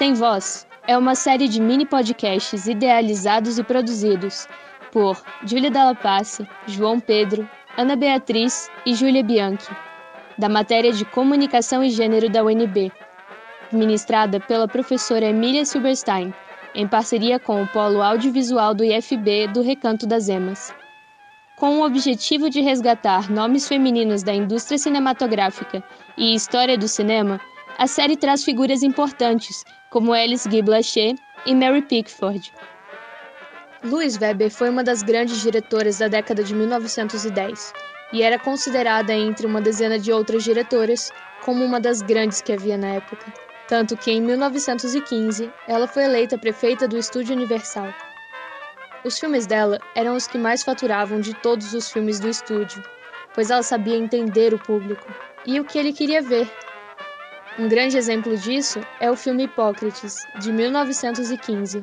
Sem Voz é uma série de mini podcasts idealizados e produzidos por Júlia Dalla Pace, João Pedro, Ana Beatriz e Júlia Bianchi, da matéria de Comunicação e Gênero da UNB, ministrada pela professora Emília Silberstein, em parceria com o Polo Audiovisual do IFB do Recanto das Emas. Com o objetivo de resgatar nomes femininos da indústria cinematográfica e história do cinema, a série traz figuras importantes, como Alice Guy Blaché e Mary Pickford. Louise Weber foi uma das grandes diretoras da década de 1910 e era considerada entre uma dezena de outras diretoras como uma das grandes que havia na época, tanto que em 1915 ela foi eleita prefeita do Estúdio Universal. Os filmes dela eram os que mais faturavam de todos os filmes do estúdio, pois ela sabia entender o público e o que ele queria ver um grande exemplo disso é o filme Hipócrates, de 1915,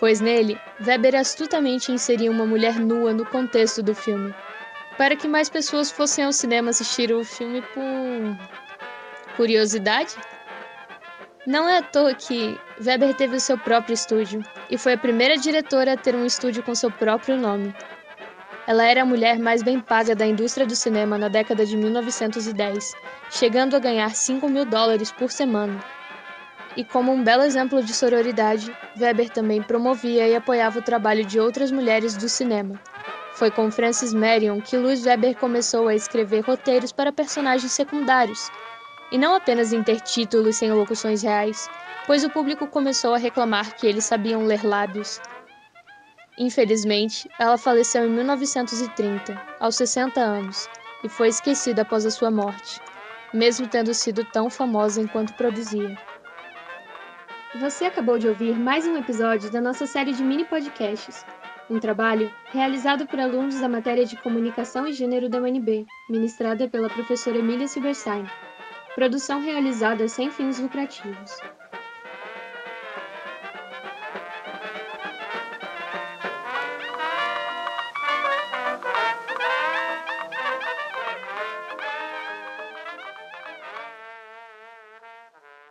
pois nele, Weber astutamente inseria uma mulher nua no contexto do filme, para que mais pessoas fossem ao cinema assistir o filme por curiosidade. Não é à toa que Weber teve o seu próprio estúdio e foi a primeira diretora a ter um estúdio com seu próprio nome. Ela era a mulher mais bem paga da indústria do cinema na década de 1910, chegando a ganhar 5 mil dólares por semana. E como um belo exemplo de sororidade, Weber também promovia e apoiava o trabalho de outras mulheres do cinema. Foi com Frances Marion que Louis Weber começou a escrever roteiros para personagens secundários, e não apenas em ter títulos sem locuções reais, pois o público começou a reclamar que eles sabiam ler lábios, Infelizmente, ela faleceu em 1930, aos 60 anos, e foi esquecida após a sua morte, mesmo tendo sido tão famosa enquanto produzia. Você acabou de ouvir mais um episódio da nossa série de mini podcasts, um trabalho realizado por alunos da matéria de Comunicação e Gênero da UNB, ministrada pela professora Emília Silberstein. Produção realizada sem fins lucrativos.